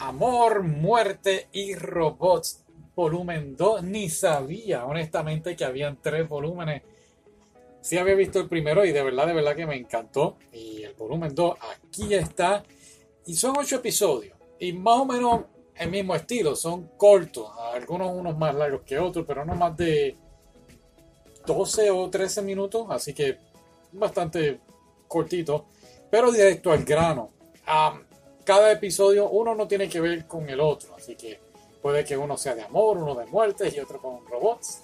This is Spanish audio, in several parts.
Amor, Muerte y Robots, volumen 2. Ni sabía, honestamente, que habían tres volúmenes. Sí había visto el primero y de verdad, de verdad que me encantó. Y el volumen 2 aquí está. Y son ocho episodios. Y más o menos el mismo estilo. Son cortos. Algunos unos más largos que otros, pero no más de 12 o 13 minutos. Así que bastante cortito. Pero directo al grano. Um, cada episodio uno no tiene que ver con el otro, así que puede que uno sea de amor, uno de muerte y otro con robots.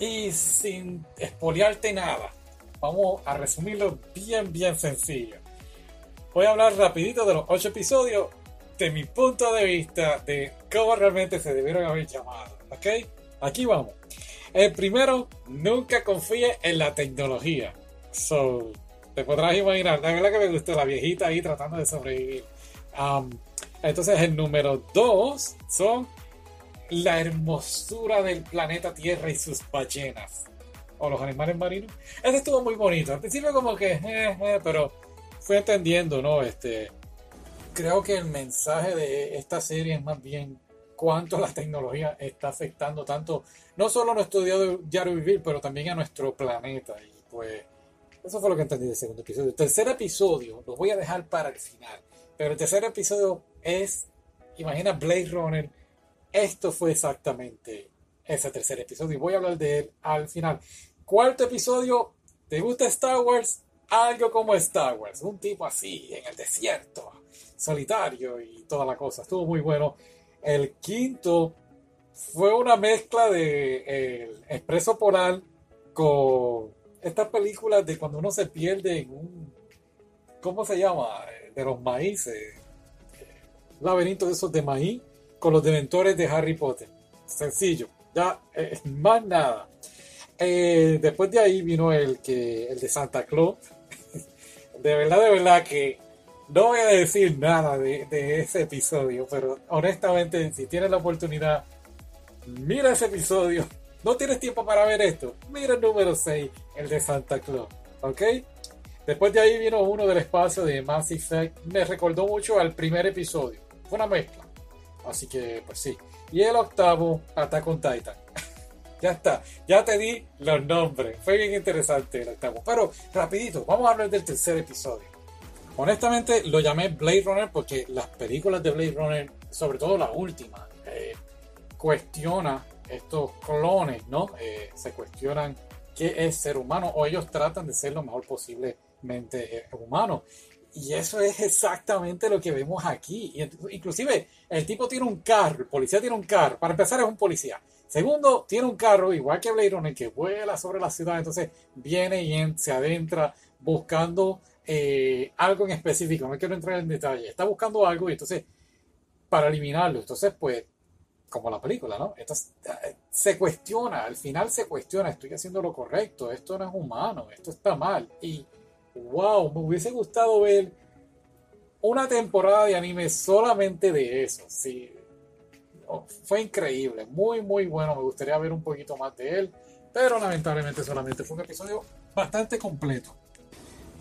Y sin espoliarte nada, vamos a resumirlo bien, bien sencillo. Voy a hablar rapidito de los ocho episodios de mi punto de vista de cómo realmente se debieron haber llamado, ¿ok? Aquí vamos. El primero, nunca confíe en la tecnología. So, te podrás imaginar, la verdad que me gustó la viejita ahí tratando de sobrevivir. Um, entonces el número dos son la hermosura del planeta Tierra y sus ballenas. O los animales marinos. Este estuvo muy bonito. Al principio como que, eh, eh, pero fui entendiendo, ¿no? Este, creo que el mensaje de esta serie es más bien cuánto la tecnología está afectando tanto, no solo a nuestro diario vivir, pero también a nuestro planeta. Y pues, eso fue lo que entendí del segundo episodio. El tercer episodio lo voy a dejar para el final pero el tercer episodio es, imagina Blade Runner, esto fue exactamente ese tercer episodio y voy a hablar de él al final. Cuarto episodio, ¿te gusta Star Wars? Algo como Star Wars, un tipo así, en el desierto, solitario y toda la cosa. Estuvo muy bueno. El quinto fue una mezcla de el Expreso Polar con estas películas de cuando uno se pierde en un... ¿Cómo se llama? De los maíces, laberintos de esos de maíz, con los dementores de Harry Potter. Sencillo, ya eh, más nada. Eh, después de ahí vino el que el de Santa Claus. de verdad, de verdad que no voy a decir nada de, de ese episodio, pero honestamente, si tienes la oportunidad, mira ese episodio. No tienes tiempo para ver esto. Mira el número 6, el de Santa Claus. ¿Ok? Después de ahí vino uno del espacio de Mass Effect. Me recordó mucho al primer episodio. Fue una mezcla. Así que, pues sí. Y el octavo, Attack on Titan. ya está. Ya te di los nombres. Fue bien interesante el octavo. Pero, rapidito, vamos a hablar del tercer episodio. Honestamente, lo llamé Blade Runner porque las películas de Blade Runner, sobre todo la última, eh, cuestiona estos clones, ¿no? Eh, se cuestionan qué es ser humano o ellos tratan de ser lo mejor posible mente humano. Y eso es exactamente lo que vemos aquí. inclusive el tipo tiene un carro, el policía tiene un carro. Para empezar es un policía. Segundo, tiene un carro igual que Blade Runner que vuela sobre la ciudad. Entonces viene y se adentra buscando eh, algo en específico. No quiero entrar en detalle. Está buscando algo y entonces para eliminarlo. Entonces pues como la película, ¿no? Entonces eh, se cuestiona, al final se cuestiona, estoy haciendo lo correcto, esto no es humano, esto está mal. Y wow, me hubiese gustado ver una temporada de anime solamente de eso. Sí, oh, fue increíble, muy, muy bueno. Me gustaría ver un poquito más de él, pero lamentablemente solamente fue un episodio bastante completo.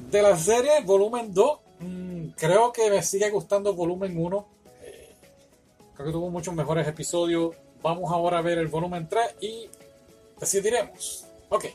De la serie, volumen 2, mm, creo que me sigue gustando volumen 1. Eh, creo que tuvo muchos mejores episodios. Vamos ahora a ver el volumen 3 y decidiremos. Ok,